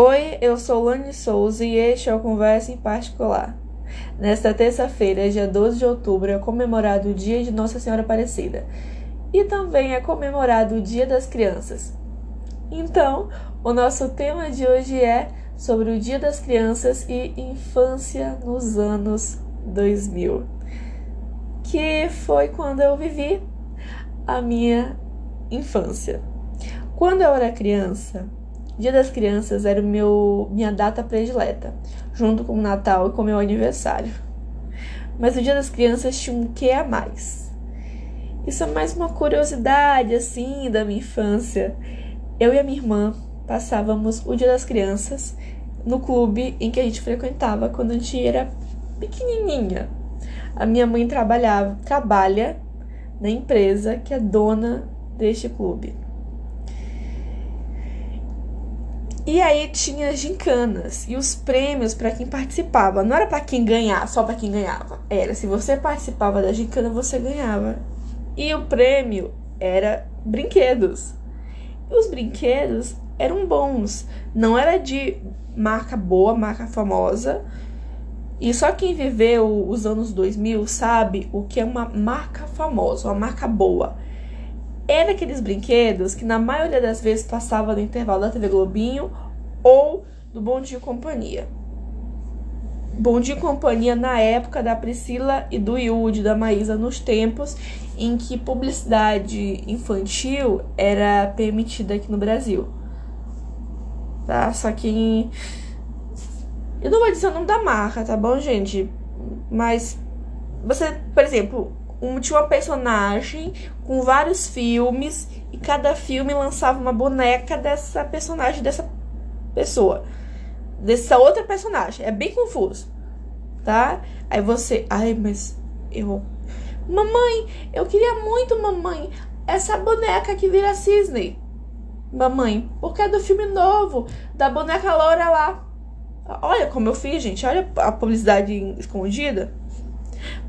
Oi, eu sou Lani Souza e este é o Conversa em Particular. Nesta terça-feira, dia 12 de outubro, é comemorado o Dia de Nossa Senhora Aparecida e também é comemorado o Dia das Crianças. Então, o nosso tema de hoje é sobre o Dia das Crianças e infância nos anos 2000, que foi quando eu vivi a minha infância. Quando eu era criança, Dia das Crianças era meu minha data predileta, junto com o Natal e com o meu aniversário. Mas o Dia das Crianças tinha um quê a mais. Isso é mais uma curiosidade assim da minha infância. Eu e a minha irmã passávamos o Dia das Crianças no clube em que a gente frequentava quando a gente era pequenininha. A minha mãe trabalhava, trabalha na empresa que é dona deste clube. E aí tinha gincanas e os prêmios para quem participava. Não era para quem ganhar, só para quem ganhava. Era se você participava da gincana, você ganhava. E o prêmio era brinquedos. E os brinquedos eram bons. Não era de marca boa, marca famosa. E só quem viveu os anos 2000 sabe o que é uma marca famosa, uma marca boa. Era aqueles brinquedos que na maioria das vezes passava no intervalo da TV Globinho ou do Bom Dia e Companhia. Bom Dia e Companhia na época da Priscila e do Yudi, da Maísa, nos tempos em que publicidade infantil era permitida aqui no Brasil. Tá? Só que. Eu não vou dizer o nome da marca, tá bom, gente? Mas você, por exemplo, um, tinha uma personagem com vários filmes e cada filme lançava uma boneca dessa personagem, dessa pessoa. Dessa outra personagem. É bem confuso. Tá? Aí você. Ai, mas eu. Mamãe, eu queria muito, mamãe, essa boneca que vira cisne. Mamãe, porque é do filme novo, da boneca loura lá. Olha como eu fiz, gente. Olha a publicidade escondida.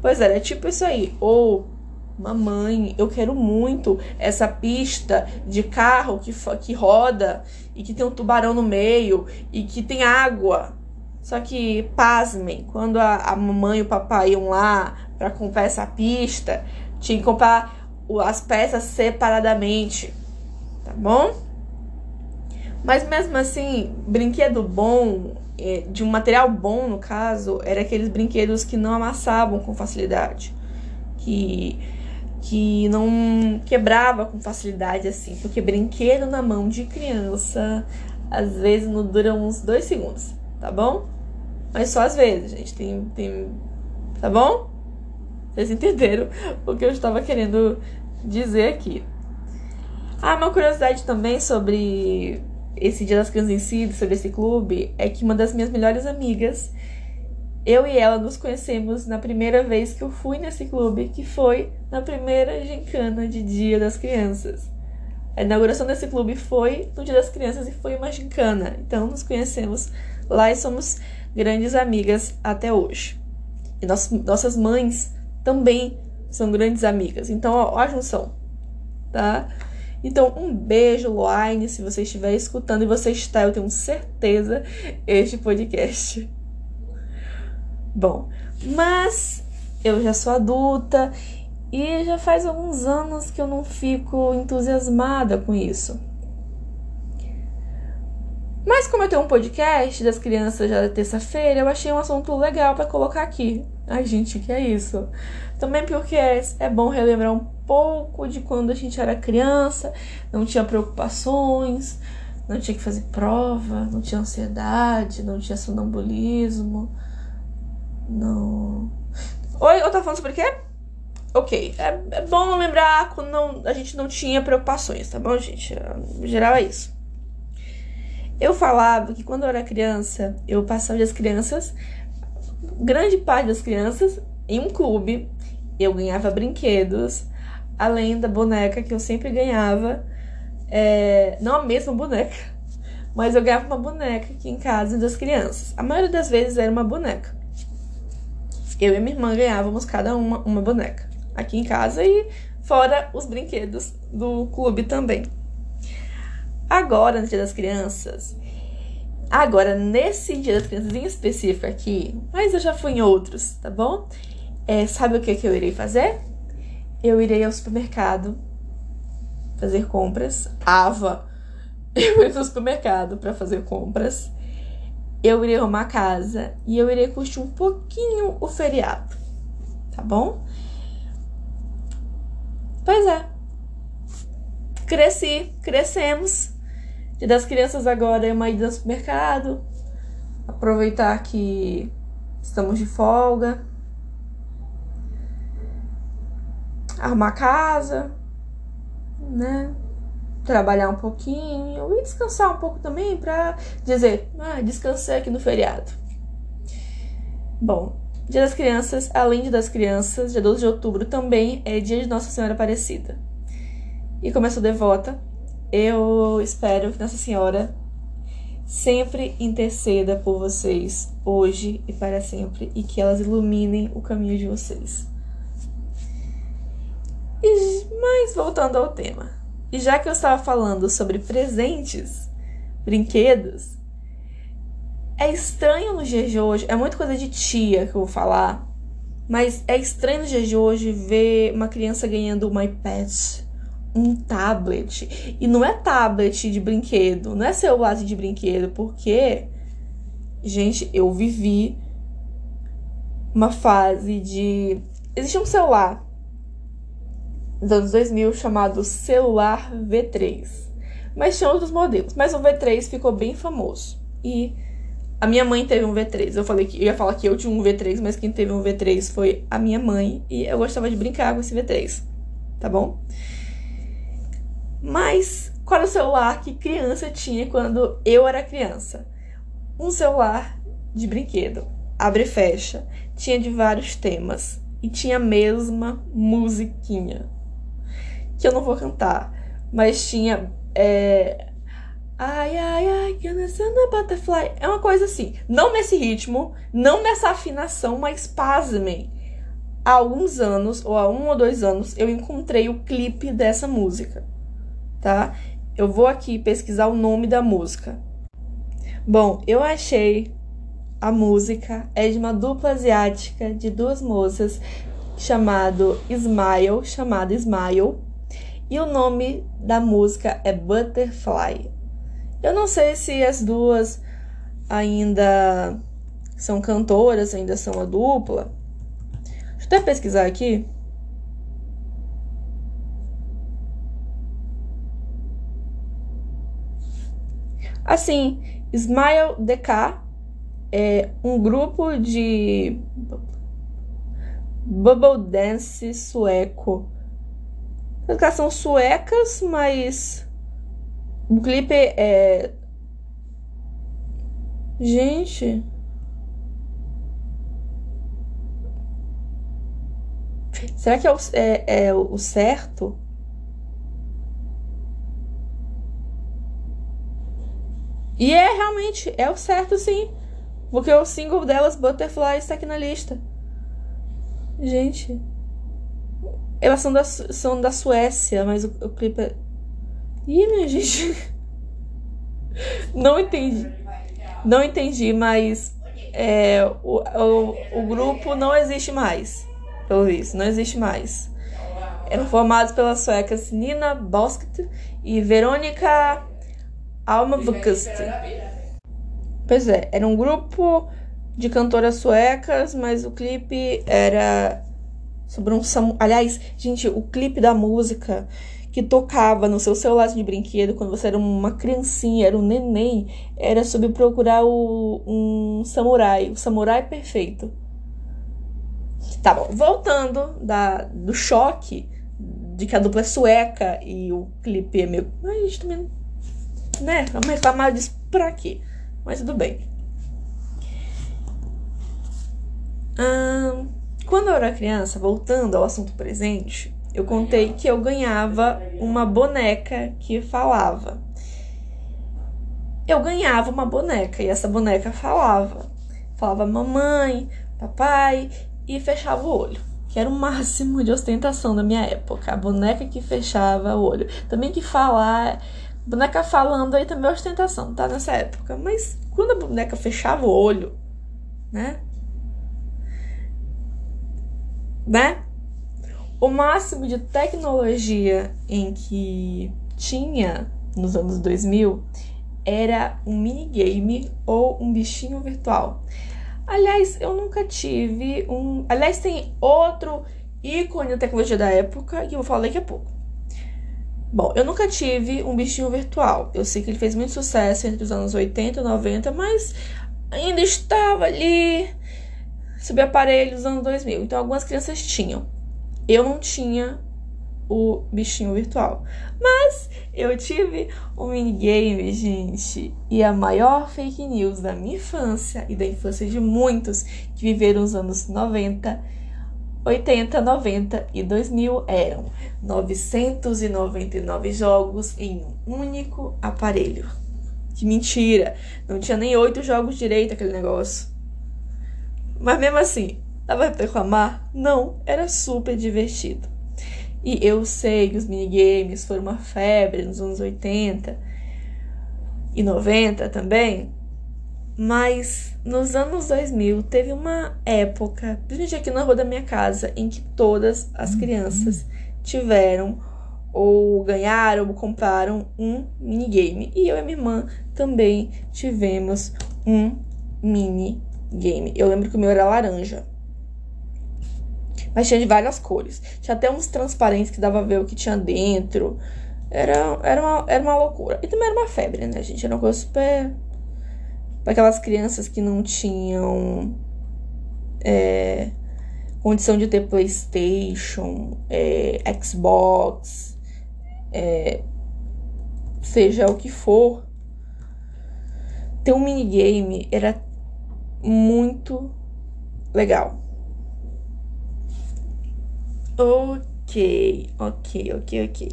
Pois é, é tipo isso aí. Ou, mamãe, eu quero muito essa pista de carro que, que roda e que tem um tubarão no meio e que tem água. Só que, pasmem, quando a, a mamãe e o papai iam lá para comprar essa pista, tinha que comprar as peças separadamente, tá bom? Mas mesmo assim, brinquedo bom é, de um material bom, no caso, era aqueles brinquedos que não amassavam com facilidade, que que não quebrava com facilidade assim, porque brinquedo na mão de criança às vezes não dura uns dois segundos, tá bom? Mas só às vezes, gente, tem, tem tá bom? Vocês entenderam o que eu estava querendo dizer aqui. Ah, uma curiosidade também sobre esse Dia das Crianças em si, sobre esse clube, é que uma das minhas melhores amigas, eu e ela nos conhecemos na primeira vez que eu fui nesse clube, que foi na primeira gincana de Dia das Crianças. A inauguração desse clube foi no Dia das Crianças e foi uma gincana. Então nos conhecemos lá e somos grandes amigas até hoje. E nossas mães também são grandes amigas. Então, ó, ó a junção, tá? Então, um beijo, Loine, se você estiver escutando e você está, eu tenho certeza, este podcast. Bom, mas eu já sou adulta e já faz alguns anos que eu não fico entusiasmada com isso. Mas como eu tenho um podcast das crianças já da terça-feira, eu achei um assunto legal para colocar aqui. Ai, gente, que é isso? Também porque é, é bom relembrar um pouco de quando a gente era criança, não tinha preocupações, não tinha que fazer prova, não tinha ansiedade, não tinha sonambulismo. Não. Oi, eu tava falando sobre o quê? Ok, é, é bom lembrar quando não, a gente não tinha preocupações, tá bom, gente? Geral é isso. Eu falava que quando eu era criança, eu passava as crianças, grande parte das crianças, em um clube. Eu ganhava brinquedos, além da boneca que eu sempre ganhava. É, não a mesma boneca, mas eu ganhava uma boneca aqui em casa das crianças. A maioria das vezes era uma boneca. Eu e minha irmã ganhávamos cada uma uma boneca aqui em casa e fora os brinquedos do clube também. Agora, no Dia das Crianças, Agora, nesse dia das crianças em específico aqui, mas eu já fui em outros, tá bom? É, sabe o que, que eu irei fazer? Eu irei ao supermercado fazer compras. Ava, eu irei ao supermercado para fazer compras. Eu irei arrumar casa e eu irei curtir um pouquinho o feriado, tá bom? Pois é. Cresci, crescemos. Dia das crianças agora é uma ida ao supermercado. Aproveitar que estamos de folga. Arrumar casa, né? Trabalhar um pouquinho e descansar um pouco também para dizer, ah, descansei aqui no feriado. Bom, Dia das Crianças, além de das crianças, dia 12 de outubro também é dia de Nossa Senhora Aparecida. E como eu sou devota, eu espero que Nossa Senhora sempre interceda por vocês hoje e para sempre e que elas iluminem o caminho de vocês. E, mas voltando ao tema, e já que eu estava falando sobre presentes, brinquedos, é estranho no dia de hoje, é muita coisa de tia que eu vou falar, mas é estranho no dia de hoje ver uma criança ganhando um iPad, um tablet. E não é tablet de brinquedo, não é celular de brinquedo, porque, gente, eu vivi uma fase de. Existe um celular dos anos 2000 chamado celular V3. Mas tinha outros modelos. Mas o V3 ficou bem famoso. E a minha mãe teve um V3. Eu falei que eu ia falar que eu tinha um V3, mas quem teve um V3 foi a minha mãe e eu gostava de brincar com esse V3. Tá bom? Mas qual era o celular que criança tinha quando eu era criança? Um celular de brinquedo. Abre e fecha. Tinha de vários temas e tinha a mesma musiquinha. Que eu não vou cantar, mas tinha é, Ai, ai, ai, gonna send a butterfly. É uma coisa assim, não nesse ritmo, não nessa afinação, mas pasmem. Há alguns anos, ou há um ou dois anos, eu encontrei o clipe dessa música, tá? Eu vou aqui pesquisar o nome da música. Bom, eu achei a música é de uma dupla asiática de duas moças chamado Smile, chamada Smile, e o nome da música é Butterfly. Eu não sei se as duas ainda são cantoras, ainda são a dupla. Deixa eu até pesquisar aqui. Assim, Smile DK é um grupo de bubble dance sueco. Elas são suecas, mas o clipe é. Gente. Será que é o, é, é o certo? E é realmente, é o certo sim. Porque o single delas, Butterfly, está aqui na lista. Gente. Elas são da, são da Suécia, mas o, o clipe é. Ih, minha gente. Não entendi. Não entendi, mas é, o, o, o grupo não existe mais. Pelo visto, não existe mais. Eram formados pelas suecas Nina Bosket e Verônica Almavukast. Pois é, era um grupo de cantoras suecas, mas o clipe era sobre um samu... Aliás, gente, o clipe da música que tocava no seu celular de brinquedo quando você era uma criancinha, era um neném, era sobre procurar o, um samurai, o samurai perfeito. Tá bom, voltando da, do choque de que a dupla é sueca e o clipe é meio. A gente também. Né? Vamos reclamar disso pra quê? Mas tudo bem. Hum, quando eu era criança, voltando ao assunto presente, eu contei que eu ganhava uma boneca que falava. Eu ganhava uma boneca e essa boneca falava. Falava mamãe, papai e fechava o olho. Que era o máximo de ostentação da minha época. A boneca que fechava o olho. Também que falar Boneca falando aí também é ostentação, tá? Nessa época. Mas quando a boneca fechava o olho, né? Né? O máximo de tecnologia em que tinha nos anos 2000 era um minigame ou um bichinho virtual. Aliás, eu nunca tive um. Aliás, tem outro ícone da tecnologia da época que eu vou falar daqui a pouco. Bom, eu nunca tive um bichinho virtual. Eu sei que ele fez muito sucesso entre os anos 80 e 90, mas ainda estava ali sob aparelho dos anos 2000. Então, algumas crianças tinham. Eu não tinha o bichinho virtual. Mas eu tive um minigame, gente. E a maior fake news da minha infância e da infância de muitos que viveram os anos 90, 80, 90 e 2000 eram 999 jogos em um único aparelho. Que mentira! Não tinha nem oito jogos direito aquele negócio. Mas mesmo assim, dava pra reclamar? Não, era super divertido. E eu sei que os minigames foram uma febre nos anos 80 e 90 também, mas nos anos 2000 teve uma época, principalmente aqui na rua da minha casa, em que todas as crianças tiveram ou ganharam ou compraram um minigame. E eu e minha irmã também tivemos um minigame. Eu lembro que o meu era laranja. Mas tinha de várias cores. Tinha até uns transparentes que dava a ver o que tinha dentro. Era, era, uma, era uma loucura. E também era uma febre, né, gente? Era uma coisa super. Para aquelas crianças que não tinham. É, condição de ter PlayStation, é, Xbox, é, seja o que for, ter um minigame era muito legal. Ok, ok, ok, ok.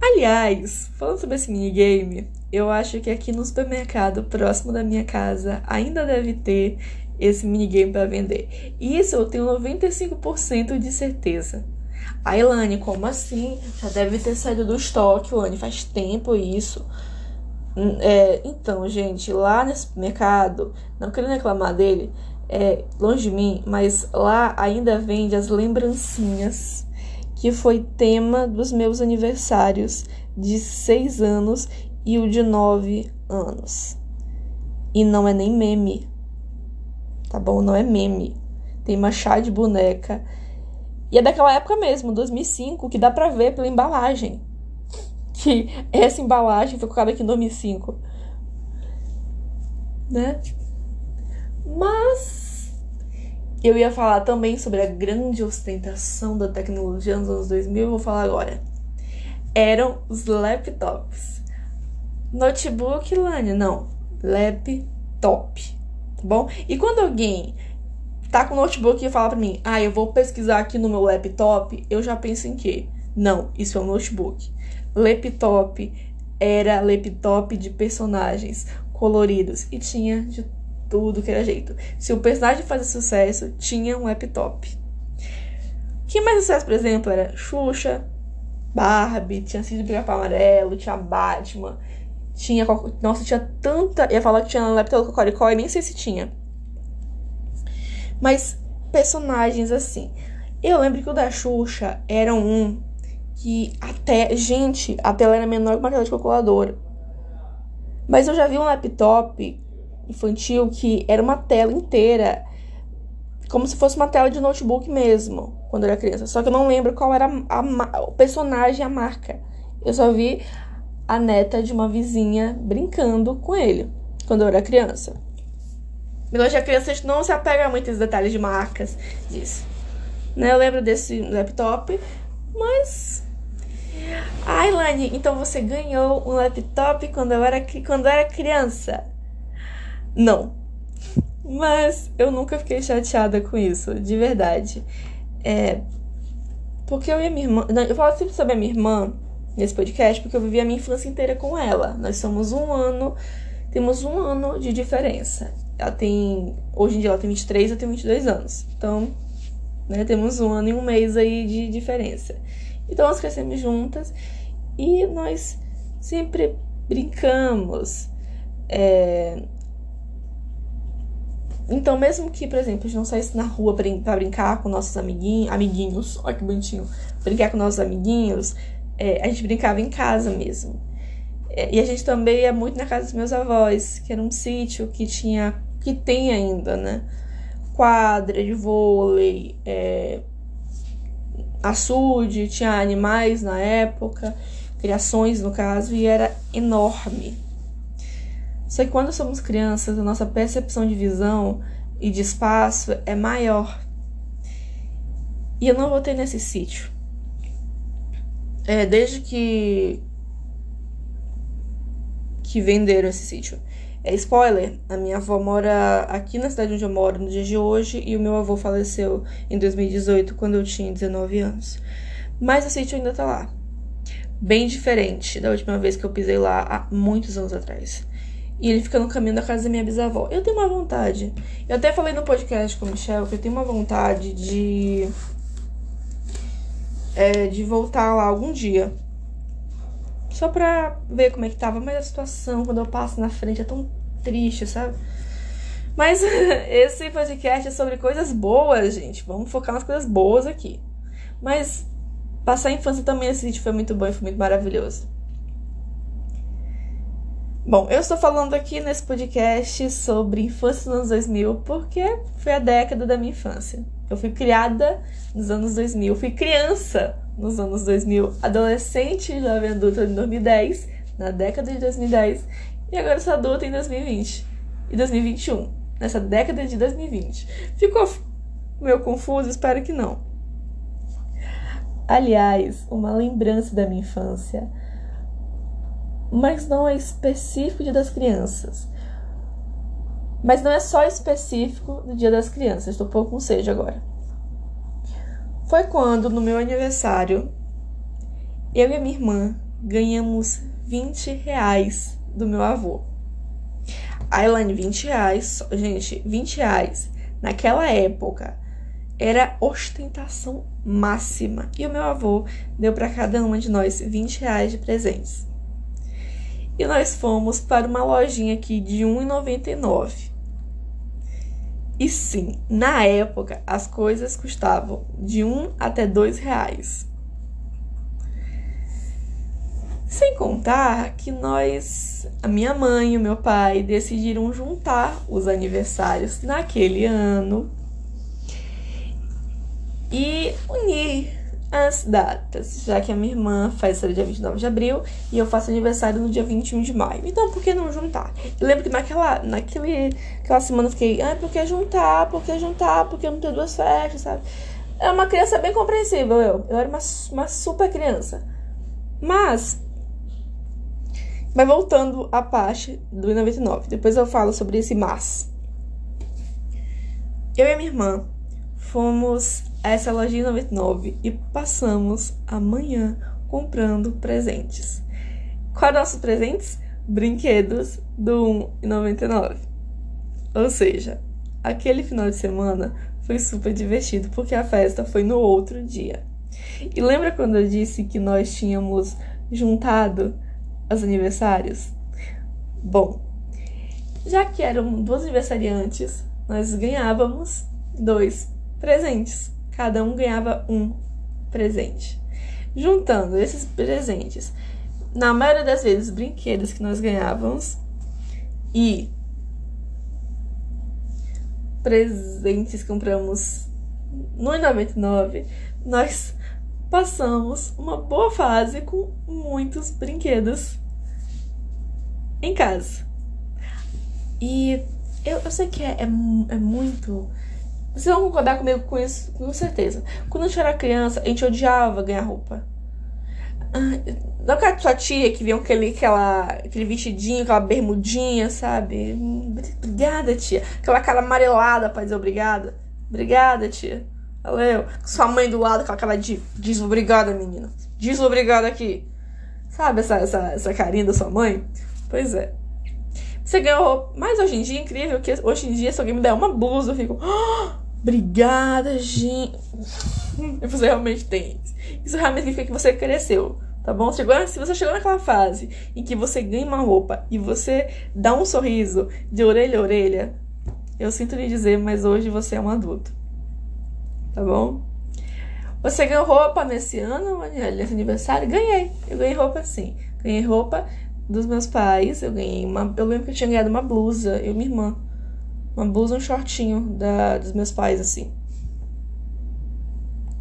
Aliás, falando sobre esse minigame, eu acho que aqui no supermercado próximo da minha casa ainda deve ter esse minigame para vender. Isso eu tenho 95% de certeza. A Elane, como assim? Já deve ter saído do estoque, Elane, faz tempo isso. Hum, é, então, gente, lá nesse mercado, não querendo reclamar dele, é, longe de mim, mas lá ainda vende as lembrancinhas que foi tema dos meus aniversários de seis anos e o de nove anos. E não é nem meme, tá bom? Não é meme. Tem uma chá de boneca. E é daquela época mesmo, 2005, que dá pra ver pela embalagem. Que essa embalagem foi colocada aqui em 2005. Né? Mas eu ia falar também sobre a grande ostentação da tecnologia nos anos 2000, vou falar agora. Eram os laptops. Notebook, Lani, não. Laptop. Tá bom? E quando alguém tá com o notebook e fala pra mim, ah, eu vou pesquisar aqui no meu laptop, eu já penso em quê? Não, isso é um notebook. Laptop era laptop de personagens coloridos e tinha de tudo que era jeito. Se o personagem fazia sucesso, tinha um laptop. Quem mais sucesso, por exemplo, era Xuxa, Barbie, tinha Cid Pica Amarelo, tinha Batman, tinha. Nossa, tinha tanta. ia falar que tinha laptop Cocoricó e nem sei se tinha. Mas personagens assim. Eu lembro que o da Xuxa era um que até. Gente, a tela era menor que uma tela de calculadora. Mas eu já vi um laptop infantil que era uma tela inteira, como se fosse uma tela de notebook mesmo, quando eu era criança. Só que eu não lembro qual era a, a, o personagem, a marca. Eu só vi a neta de uma vizinha brincando com ele quando eu era criança. E hoje a criança não se apega muito aos detalhes de marcas disso. Né? Eu lembro desse laptop, mas. Ai, Lani, então você ganhou um laptop quando eu era, quando eu era criança? Não. Mas eu nunca fiquei chateada com isso, de verdade. É. Porque eu e a minha irmã. Eu falo sempre sobre a minha irmã nesse podcast porque eu vivi a minha infância inteira com ela. Nós somos um ano. Temos um ano de diferença. Ela tem. Hoje em dia ela tem 23, eu tenho 22 anos. Então, né, temos um ano e um mês aí de diferença. Então nós crescemos juntas e nós sempre brincamos. É... Então, mesmo que, por exemplo, a gente não saísse na rua pra brincar com nossos amiguinhos, amiguinhos, olha que bonitinho, brincar com nossos amiguinhos, é, a gente brincava em casa mesmo. É, e a gente também ia muito na casa dos meus avós, que era um sítio que tinha, que tem ainda, né? Quadra de vôlei, é, açude, tinha animais na época, criações no caso, e era enorme. Só que quando somos crianças, a nossa percepção de visão e de espaço é maior. E eu não voltei nesse sítio. É, desde que que venderam esse sítio. É spoiler, a minha avó mora aqui na cidade onde eu moro no dia de hoje e o meu avô faleceu em 2018 quando eu tinha 19 anos. Mas o sítio ainda tá lá. Bem diferente da última vez que eu pisei lá há muitos anos atrás. E ele fica no caminho da casa da minha bisavó. Eu tenho uma vontade. Eu até falei no podcast com o Michel que eu tenho uma vontade de. É, de voltar lá algum dia. Só pra ver como é que tava. Mas a situação, quando eu passo na frente, é tão triste, sabe? Mas esse podcast é sobre coisas boas, gente. Vamos focar nas coisas boas aqui. Mas passar a infância também esse vídeo foi muito bom e foi muito maravilhoso. Bom, eu estou falando aqui nesse podcast sobre infância nos anos 2000 porque foi a década da minha infância. Eu fui criada nos anos 2000, fui criança nos anos 2000, adolescente, jovem adulta em 2010, na década de 2010, e agora sou adulta em 2020 e 2021, nessa década de 2020. Ficou meio confuso? Espero que não. Aliás, uma lembrança da minha infância mas não é específico Dia das Crianças. Mas não é só específico do Dia das Crianças, estou pouco com seja agora. Foi quando, no meu aniversário, eu e a minha irmã ganhamos 20 reais do meu avô. A Elaine, 20 reais, gente, 20 reais naquela época era ostentação máxima. E o meu avô deu para cada uma de nós 20 reais de presentes e nós fomos para uma lojinha aqui de R$1,99. E sim, na época as coisas custavam de um até dois reais. Sem contar que nós, a minha mãe e o meu pai, decidiram juntar os aniversários naquele ano e unir as datas, já que a minha irmã faz no dia 29 de abril e eu faço aniversário no dia 21 de maio. Então, por que não juntar? Eu lembro que naquela, naquele, aquela semana eu fiquei, ah, por que juntar? Por que juntar? Por que não ter duas festas, sabe? É uma criança bem compreensível, eu. Eu era uma, uma super criança. Mas, mas voltando à parte do 99, depois eu falo sobre esse mas. Eu e minha irmã fomos essa lojinha 99 e passamos a manhã comprando presentes. Quais nossos presentes? Brinquedos do 1,99. Ou seja, aquele final de semana foi super divertido porque a festa foi no outro dia. E lembra quando eu disse que nós tínhamos juntado os aniversários? Bom, já que eram duas aniversariantes, nós ganhávamos dois presentes cada um ganhava um presente. Juntando esses presentes, na maioria das vezes, brinquedos que nós ganhávamos e presentes que compramos no 99, nós passamos uma boa fase com muitos brinquedos em casa. E eu, eu sei que é, é, é muito vocês vão concordar comigo com isso, com certeza. Quando a gente era criança, a gente odiava ganhar roupa. Não aquela sua tia que vinha aquele, aquela, aquele vestidinho, aquela bermudinha, sabe? Obrigada, tia. Aquela cara amarelada pra dizer obrigada. Obrigada, tia. Valeu. Sua mãe do lado, aquela cara de diz obrigada, menina. Diz obrigada aqui. Sabe essa, essa, essa carinha da sua mãe? Pois é. Você ganhou. Mas hoje em dia incrível que hoje em dia, se alguém me der uma blusa, eu fico. Oh! Obrigada, gente. Você realmente tem. Isso realmente significa que você cresceu. tá bom? Chegou, se você chegou naquela fase em que você ganha uma roupa e você dá um sorriso de orelha a orelha, eu sinto lhe dizer, mas hoje você é um adulto. Tá bom? Você ganhou roupa nesse ano, nesse aniversário? Ganhei. Eu ganhei roupa sim. Ganhei roupa dos meus pais. Eu ganhei uma. Eu lembro que eu tinha ganhado uma blusa, eu e minha irmã. Uma blusa, um shortinho da, dos meus pais, assim.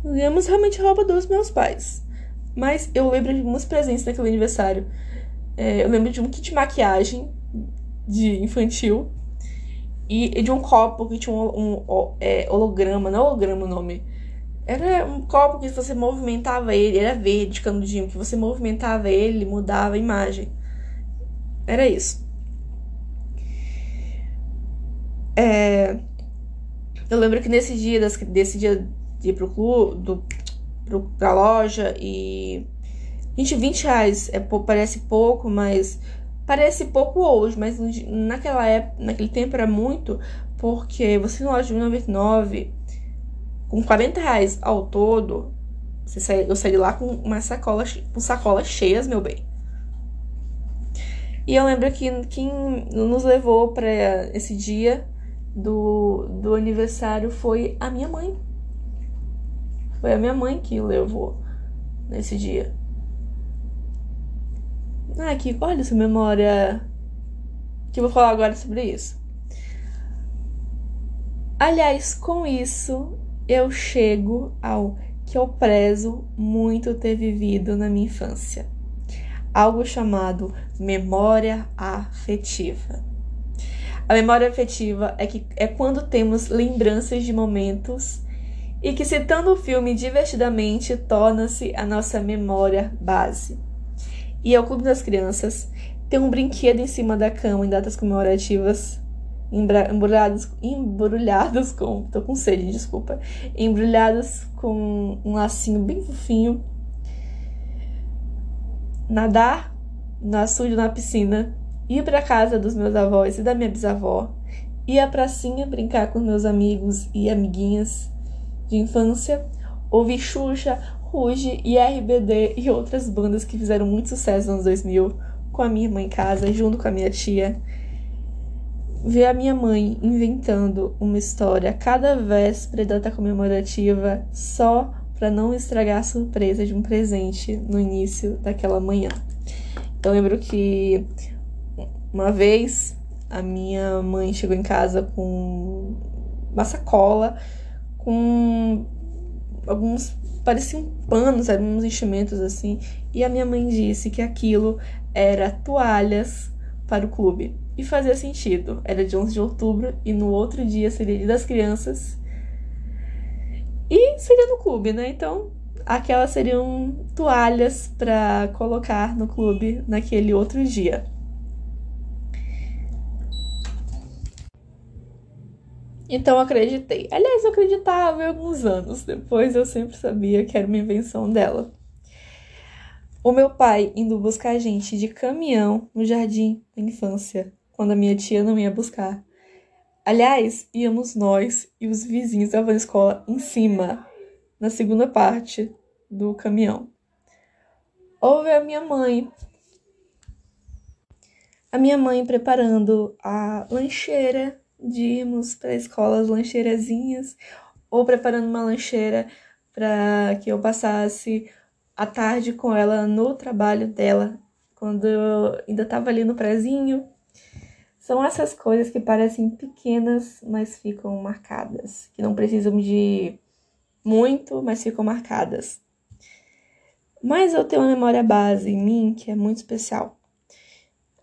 Ganhamos realmente roupa dos meus pais. Mas eu lembro de muitos presentes naquele aniversário. É, eu lembro de um kit de maquiagem de infantil. E, de um copo que tinha um, um, um é, holograma, não holograma o nome. Era um copo que você movimentava ele, era verde, canudinho, que você movimentava ele, mudava a imagem. Era isso. É, eu lembro que nesse dia, desse dia de ir pro clube, do, pro, pra loja e. Gente, 20 reais é, parece pouco, mas. Parece pouco hoje, mas naquela época, naquele tempo era muito, porque você na loja de 99, com 40 reais ao todo, você sai, eu saí de lá com uma sacola, com sacolas cheias, meu bem. E eu lembro que quem nos levou para esse dia do, do aniversário foi a minha mãe. Foi a minha mãe que levou nesse dia. Ah, aqui, olha essa memória. Que eu vou falar agora sobre isso. Aliás, com isso, eu chego ao que eu prezo muito ter vivido na minha infância. Algo chamado memória afetiva. A memória afetiva é, que, é quando temos lembranças de momentos e que, citando o filme divertidamente, torna-se a nossa memória base. E ao Clube das Crianças, tem um brinquedo em cima da cama em datas comemorativas, embrulhados, embrulhados com. tô com sede, desculpa. Embrulhados com um lacinho bem fofinho. Nadar no açude na piscina ir para casa dos meus avós e da minha bisavó, ir à pracinha brincar com meus amigos e amiguinhas de infância, ouvir Xuxa, Ruge e RBD e outras bandas que fizeram muito sucesso nos anos 2000 com a minha irmã em casa, junto com a minha tia. Ver a minha mãe inventando uma história cada véspera da data comemorativa só para não estragar a surpresa de um presente no início daquela manhã. Eu lembro que uma vez a minha mãe chegou em casa com uma sacola com alguns pareciam panos, eram uns enchimentos assim, e a minha mãe disse que aquilo era toalhas para o clube. E fazia sentido. Era de 11 de outubro e no outro dia seria Dia das Crianças. E seria no clube, né? Então, aquelas seriam toalhas para colocar no clube naquele outro dia. Então acreditei. Aliás, eu acreditava em alguns anos. Depois eu sempre sabia que era uma invenção dela. O meu pai indo buscar a gente de caminhão no jardim da infância, quando a minha tia não ia buscar. Aliás, íamos nós e os vizinhos da van escola em cima, na segunda parte do caminhão. Houve a minha mãe. A minha mãe preparando a lancheira de irmos para a escola as lancheirazinhas ou preparando uma lancheira para que eu passasse a tarde com ela no trabalho dela, quando eu ainda estava ali no prezinho. São essas coisas que parecem pequenas, mas ficam marcadas, que não precisam de muito, mas ficam marcadas. Mas eu tenho uma memória base em mim que é muito especial.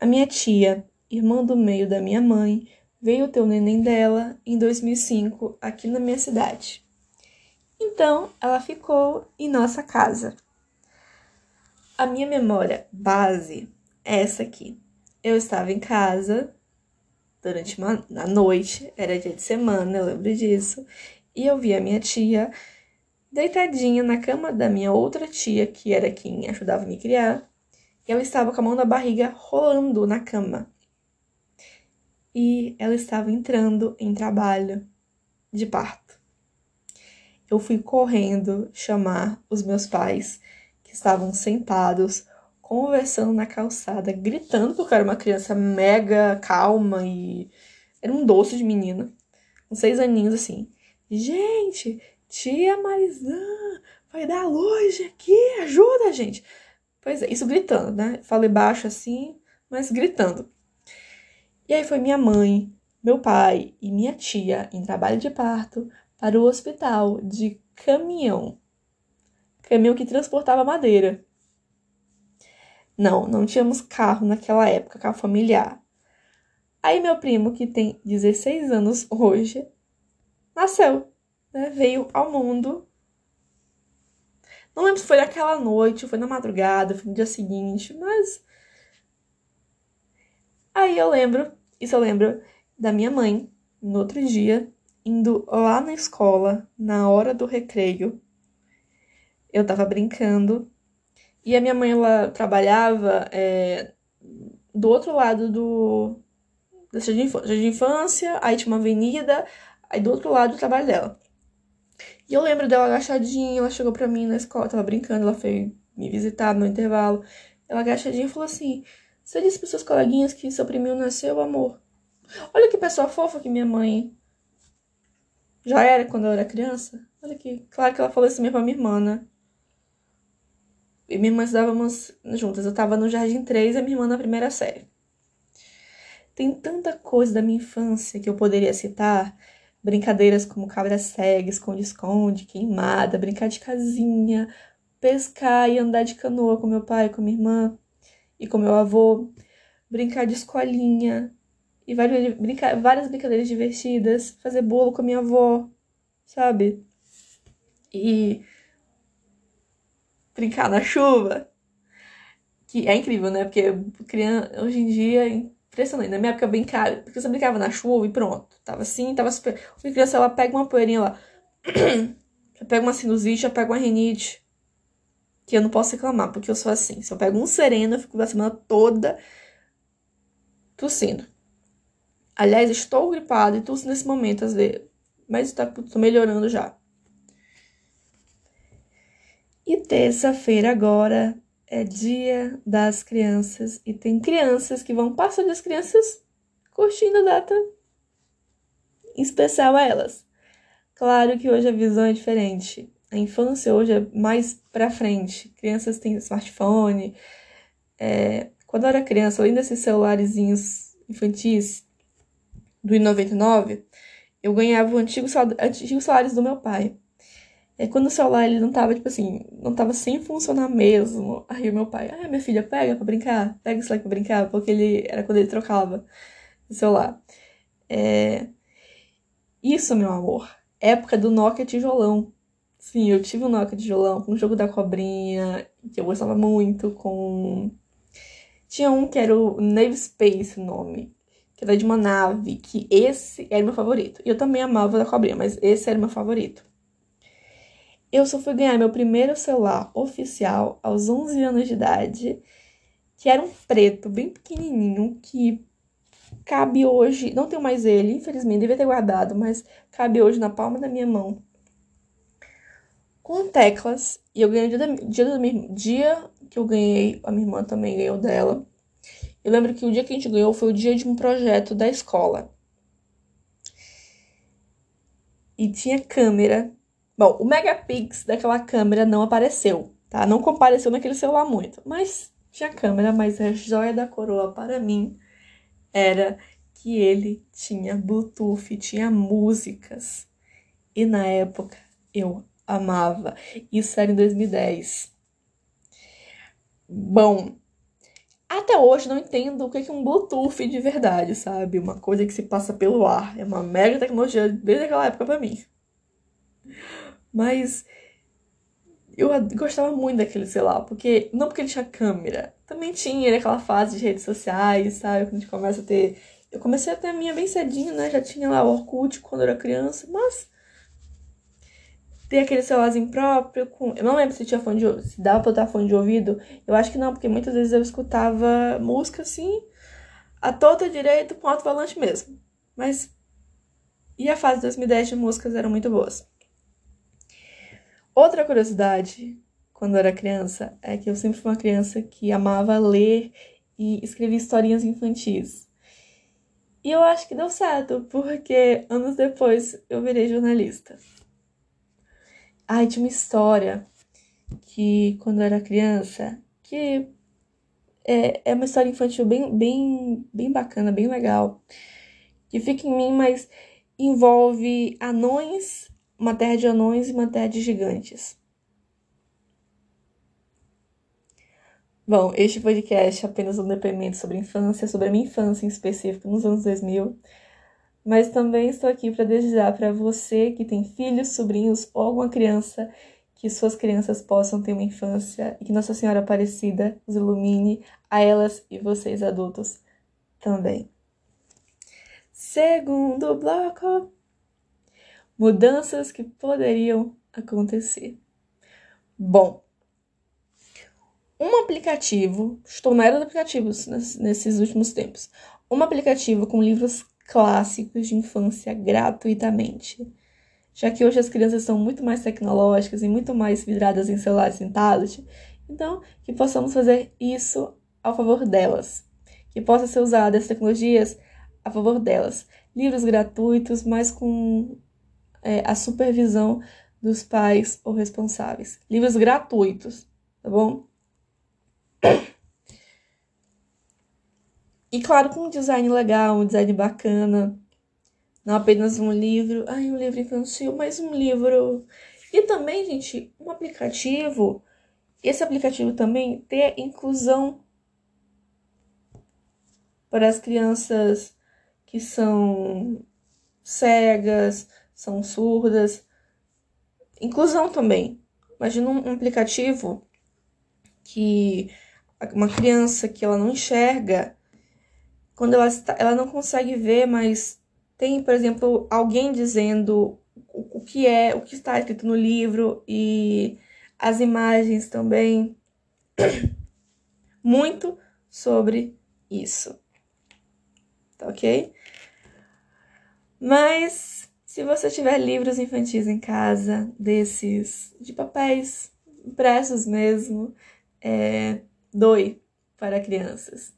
A minha tia, irmã do meio da minha mãe, veio ter o neném dela em 2005 aqui na minha cidade. Então, ela ficou em nossa casa. A minha memória base é essa aqui. Eu estava em casa durante uma na noite, era dia de semana, eu lembro disso, e eu vi a minha tia deitadinha na cama da minha outra tia, que era quem ajudava a me criar, e ela estava com a mão na barriga rolando na cama e ela estava entrando em trabalho de parto. Eu fui correndo chamar os meus pais, que estavam sentados, conversando na calçada, gritando, porque eu era uma criança mega calma e era um doce de menina, com seis aninhos assim. Gente, tia Marizã, vai dar luz aqui, ajuda, gente. Pois é, isso gritando, né? Falei baixo assim, mas gritando. E aí foi minha mãe, meu pai e minha tia em trabalho de parto para o hospital de caminhão. Caminhão que transportava madeira. Não, não tínhamos carro naquela época, carro familiar. Aí meu primo, que tem 16 anos hoje, nasceu, né? Veio ao mundo. Não lembro se foi naquela noite, foi na madrugada, foi no dia seguinte, mas. Aí eu lembro, isso eu lembro da minha mãe, no outro dia, indo lá na escola, na hora do recreio. Eu tava brincando. E a minha mãe, ela trabalhava é, do outro lado do, da jardim de infância, aí tinha uma avenida, aí do outro lado o trabalho dela. E eu lembro dela agachadinha, ela chegou pra mim na escola, tava brincando, ela foi me visitar no intervalo. Ela agachadinha falou assim: Você disse pros seus coleguinhas que seu priminho nasceu, amor? Olha que pessoa fofa que minha mãe já era quando eu era criança. Olha aqui. Claro que ela falou isso mesmo pra minha irmã, né? E minha irmã estudávamos juntas. Eu tava no Jardim 3 e a minha irmã na primeira série. Tem tanta coisa da minha infância que eu poderia citar. Brincadeiras como cabra cega, esconde-esconde, queimada, brincar de casinha, pescar e andar de canoa com meu pai, com minha irmã e com meu avô, brincar de escolinha, e várias, várias brincadeiras divertidas, fazer bolo com a minha avó, sabe? E brincar na chuva. Que é incrível, né? Porque criança, hoje em dia é impressionante. Na minha época brincar, porque você brincava na chuva e pronto. Tava assim, tava super. Uma criança ela pega uma poeirinha lá. já pega uma sinusite, já pega uma rinite. Que eu não posso reclamar, porque eu sou assim. Se eu pego um sereno, eu fico a semana toda tossindo. Aliás, estou gripado e tosse nesse momento, às vezes. Mas está tô melhorando já. E terça-feira agora é dia das crianças. E tem crianças que vão passar das crianças curtindo a data especial a elas. Claro que hoje a visão é diferente. A infância hoje é mais pra frente. Crianças têm smartphone. É... Quando eu era criança, além desses celularezinhos infantis, do I99, eu ganhava o antigo, antigo salários do meu pai. É quando o celular ele não tava, tipo assim, não tava sem funcionar mesmo. Aí o meu pai, ah, minha filha, pega pra brincar, pega isso lá pra brincar, porque ele era quando ele trocava o celular. É... Isso, meu amor, época do Nokia tijolão. Sim, eu tive um Nokia tijolão com o jogo da cobrinha, que eu gostava muito, com. Tinha um que era o Nave Space, o nome que era de uma nave, que esse era meu favorito. E eu também amava da cobrinha, mas esse era meu favorito. Eu só fui ganhar meu primeiro celular oficial aos 11 anos de idade, que era um preto, bem pequenininho, que cabe hoje, não tenho mais ele, infelizmente, devia ter guardado, mas cabe hoje na palma da minha mão. Com teclas, e eu ganhei dia, dia, dia que eu ganhei, a minha irmã também ganhou dela. Eu lembro que o dia que a gente ganhou foi o dia de um projeto da escola. E tinha câmera. Bom, o megapix daquela câmera não apareceu, tá? Não compareceu naquele celular muito, mas tinha câmera, mas a joia da coroa para mim era que ele tinha Bluetooth, tinha músicas. E na época eu amava. Isso era em 2010. Bom, até hoje não entendo o que é um Bluetooth de verdade, sabe? Uma coisa que se passa pelo ar. É uma mega tecnologia desde aquela época para mim. Mas eu gostava muito daquele celular, porque não porque ele tinha câmera, também tinha aquela fase de redes sociais, sabe? Quando a gente começa a ter. Eu comecei a ter a minha bem cedinho, né? Já tinha lá o Orkut quando eu era criança, mas ter aquele celularzinho próprio. Com... Eu não lembro se tinha fone de ouvido, se dava pra botar fone de ouvido. Eu acho que não, porque muitas vezes eu escutava música assim, a torta direito com alto-falante mesmo. Mas. E a fase de 2010 de músicas eram muito boas. Outra curiosidade quando eu era criança é que eu sempre fui uma criança que amava ler e escrever historinhas infantis. E eu acho que deu certo, porque anos depois eu virei jornalista. Ai, tinha uma história que quando eu era criança, que é, é uma história infantil bem, bem, bem bacana, bem legal, que fica em mim, mas envolve anões, uma terra de anões e uma terra de gigantes. Bom, este podcast é apenas um depoimento sobre infância, sobre a minha infância em específico nos anos 2000, mas também estou aqui para desejar para você que tem filhos, sobrinhos ou alguma criança que suas crianças possam ter uma infância e que Nossa Senhora Aparecida os ilumine a elas e vocês adultos também. Segundo bloco: mudanças que poderiam acontecer. Bom, um aplicativo, estou na era dos aplicativos nesses últimos tempos, um aplicativo com livros clássicos de infância gratuitamente. Já que hoje as crianças são muito mais tecnológicas e muito mais vidradas em celulares e tablet, então que possamos fazer isso ao favor delas. Que possa ser usada as tecnologias a favor delas. Livros gratuitos, mas com é, a supervisão dos pais ou responsáveis. Livros gratuitos, tá bom? E claro, com um design legal, um design bacana. Não apenas um livro, ai, um livro infantil, mas um livro. E também, gente, um aplicativo. Esse aplicativo também ter inclusão para as crianças que são cegas, são surdas. Inclusão também. Imagina um aplicativo que uma criança que ela não enxerga, quando ela, está, ela não consegue ver, mas tem, por exemplo, alguém dizendo o, o que é, o que está escrito no livro e as imagens também. Muito sobre isso. Tá ok? Mas se você tiver livros infantis em casa, desses de papéis impressos mesmo, é, doe para crianças.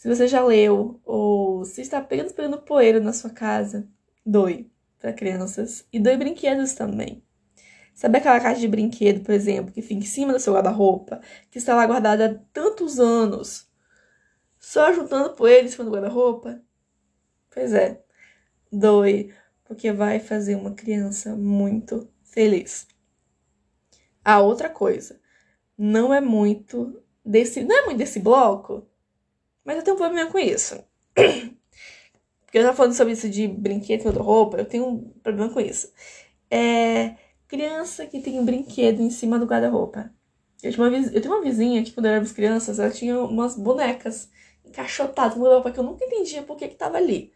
Se você já leu ou se está apenas pegando poeira na sua casa, doe para crianças e doe brinquedos também. Sabe aquela caixa de brinquedo, por exemplo, que fica em cima do seu guarda-roupa, que está lá guardada há tantos anos, só juntando poeira em cima do guarda-roupa? Pois é, doe, porque vai fazer uma criança muito feliz. A outra coisa, não é muito desse. Não é muito desse bloco, mas eu tenho um problema com isso. Porque eu tava falando sobre isso de brinquedo roupa, eu tenho um problema com isso. É criança que tem um brinquedo em cima do guarda-roupa. Eu, eu tenho uma vizinha que, quando eu crianças, ela tinha umas bonecas encaixotadas no guarda-roupa que eu nunca entendia por que, que tava ali.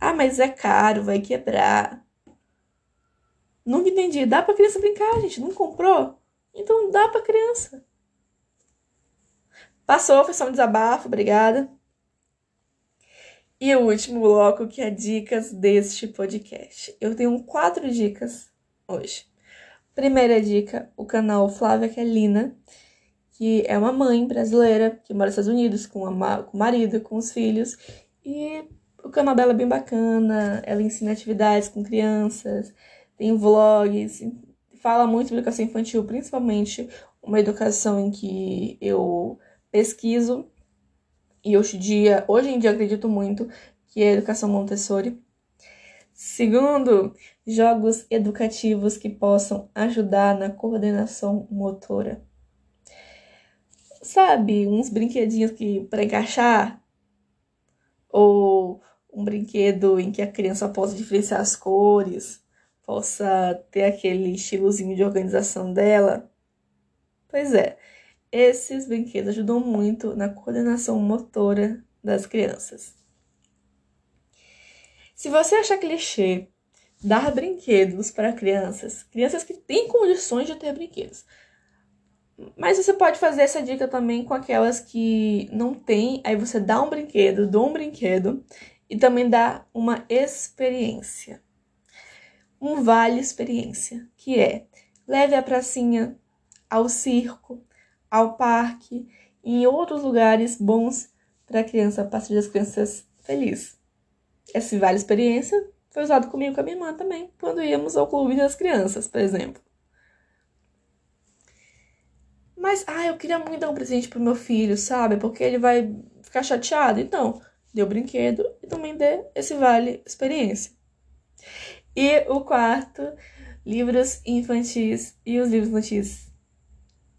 Ah, mas é caro, vai quebrar. Nunca entendi. Dá pra criança brincar, gente. Não comprou? Então dá pra criança. Passou, foi só um desabafo, obrigada. E o último bloco, que é dicas deste podcast. Eu tenho quatro dicas hoje. Primeira dica, o canal Flávia Kelina, que é uma mãe brasileira que mora nos Estados Unidos com, com o marido, com os filhos. E o canal dela é bem bacana, ela ensina atividades com crianças, tem vlogs, fala muito de educação infantil, principalmente uma educação em que eu pesquiso e hoje em dia, hoje em dia acredito muito que é a educação Montessori. Segundo, jogos educativos que possam ajudar na coordenação motora. Sabe, uns brinquedinhos que para encaixar ou um brinquedo em que a criança possa diferenciar as cores, possa ter aquele estilozinho de organização dela. Pois é, esses brinquedos ajudam muito na coordenação motora das crianças. Se você achar clichê dar brinquedos para crianças, crianças que têm condições de ter brinquedos, mas você pode fazer essa dica também com aquelas que não têm, aí você dá um brinquedo, dá um brinquedo e também dá uma experiência. Um vale experiência, que é Leve a pracinha ao circo, ao parque e em outros lugares bons para a criança, para as crianças felizes. Essa vale experiência foi usado comigo e com a minha irmã também, quando íamos ao clube das crianças, por exemplo. Mas, ah, eu queria muito dar um presente pro meu filho, sabe? Porque ele vai ficar chateado. Então, dê o brinquedo e também dê esse vale experiência. E o quarto, livros infantis e os livros infantis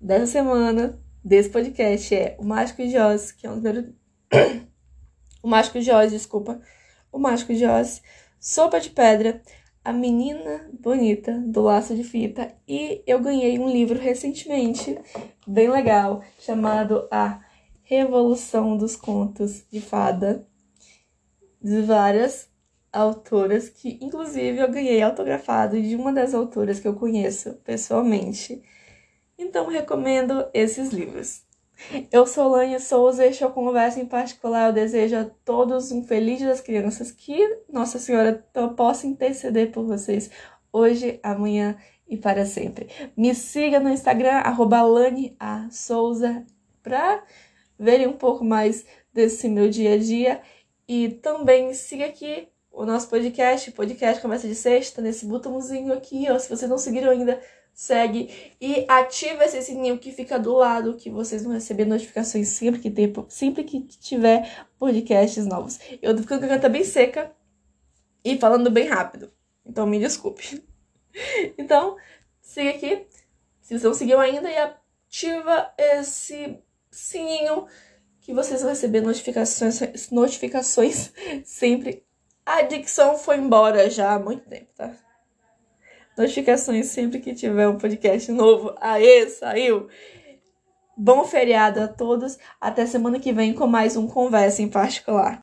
dessa semana, desse podcast, é O Mágico Oz, que é um dos o Mágico Oz, desculpa. O Mágico Oz, Sopa de Pedra, A Menina Bonita, do Laço de Fita. E eu ganhei um livro recentemente, bem legal, chamado A Revolução dos Contos de Fada, de várias autoras, que inclusive eu ganhei autografado de uma das autoras que eu conheço pessoalmente. Então recomendo esses livros. Eu sou Lânia Souza, este é o Conversa em Particular. Eu desejo a todos um feliz dia das crianças, que Nossa Senhora possa interceder por vocês hoje, amanhã e para sempre. Me siga no Instagram, arroba. Souza, para verem um pouco mais desse meu dia a dia. E também siga aqui o nosso podcast, podcast Conversa de Sexta, nesse botãozinho aqui, ó. Se vocês não seguiram ainda, segue e ativa esse sininho que fica do lado, que vocês vão receber notificações sempre que, ter, sempre que tiver podcasts novos. Eu tô ficando com a garganta bem seca e falando bem rápido, então me desculpe. Então, siga aqui, se você não seguiu ainda, e ativa esse sininho que vocês vão receber notificações, notificações sempre. A dicção foi embora já há muito tempo, tá? Notificações sempre que tiver um podcast novo. Aê, saiu! Bom feriado a todos. Até semana que vem com mais um Conversa em Particular.